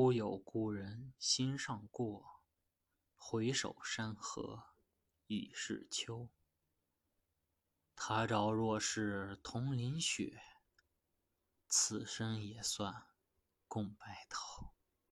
忽有故人心上过回首山河已是秋。他朝若是同淋雪此生也算共白头